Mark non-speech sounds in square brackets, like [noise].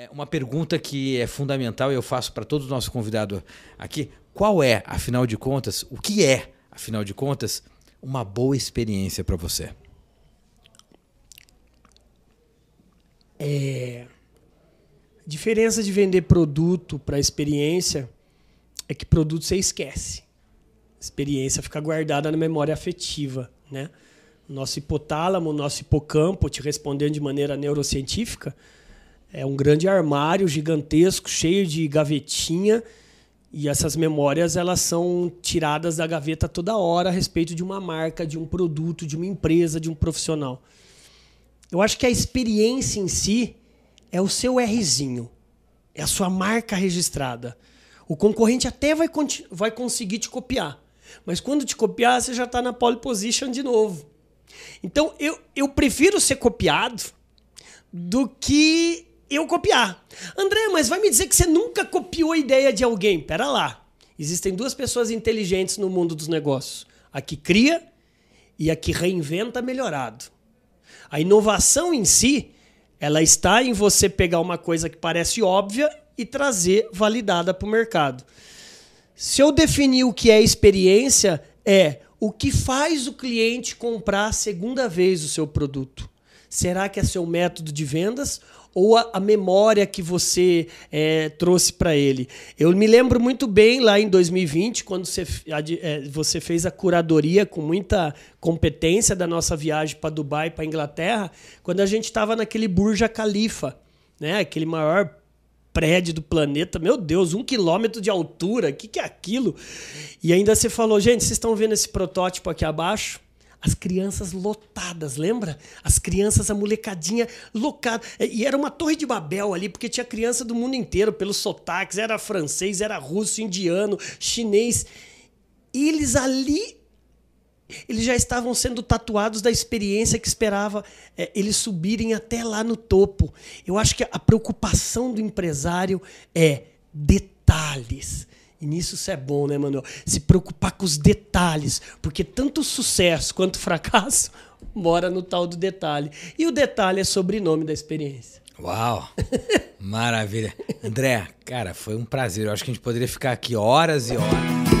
É uma pergunta que é fundamental e eu faço para todos os nossos convidados aqui. Qual é, afinal de contas, o que é, afinal de contas, uma boa experiência para você? É... A diferença de vender produto para experiência é que produto você esquece. Experiência fica guardada na memória afetiva, né? Nosso hipotálamo, nosso hipocampo, te respondendo de maneira neurocientífica, é um grande armário gigantesco, cheio de gavetinha, e essas memórias elas são tiradas da gaveta toda hora a respeito de uma marca, de um produto, de uma empresa, de um profissional. Eu acho que a experiência em si é o seu Rzinho, é a sua marca registrada. O concorrente até vai, vai conseguir te copiar, mas quando te copiar, você já está na pole position de novo. Então eu, eu prefiro ser copiado do que eu copiar. André, mas vai me dizer que você nunca copiou a ideia de alguém. Pera lá. Existem duas pessoas inteligentes no mundo dos negócios: a que cria e a que reinventa melhorado. A inovação em si, ela está em você pegar uma coisa que parece óbvia e trazer validada para o mercado. Se eu definir o que é experiência, é o que faz o cliente comprar a segunda vez o seu produto. Será que é seu método de vendas ou a, a memória que você é, trouxe para ele. Eu me lembro muito bem lá em 2020, quando você, é, você fez a curadoria com muita competência da nossa viagem para Dubai, para Inglaterra, quando a gente estava naquele Burj Khalifa, né? aquele maior prédio do planeta. Meu Deus, um quilômetro de altura, o que, que é aquilo? E ainda você falou, gente, vocês estão vendo esse protótipo aqui abaixo? As crianças lotadas, lembra? As crianças, a molecadinha locada. E era uma torre de Babel ali, porque tinha criança do mundo inteiro, pelos sotaques, era francês, era russo, indiano, chinês. E eles ali, eles já estavam sendo tatuados da experiência que esperava é, eles subirem até lá no topo. Eu acho que a preocupação do empresário é detalhes e nisso isso é bom, né, Manuel? Se preocupar com os detalhes, porque tanto sucesso quanto [laughs] fracasso mora no tal do detalhe. E o detalhe é sobrenome da experiência. Uau! Maravilha. André, cara, foi um prazer. Eu acho que a gente poderia ficar aqui horas e horas.